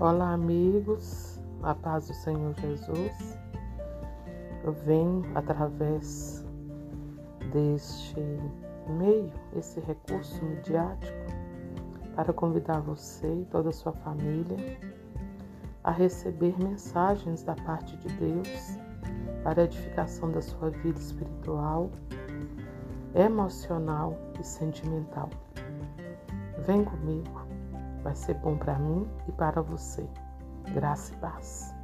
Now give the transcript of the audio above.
Olá, amigos, a paz do Senhor Jesus. Eu venho através deste meio, esse recurso midiático, para convidar você e toda a sua família a receber mensagens da parte de Deus para a edificação da sua vida espiritual, emocional e sentimental. Vem comigo vai ser bom para mim e para você. Graça e paz.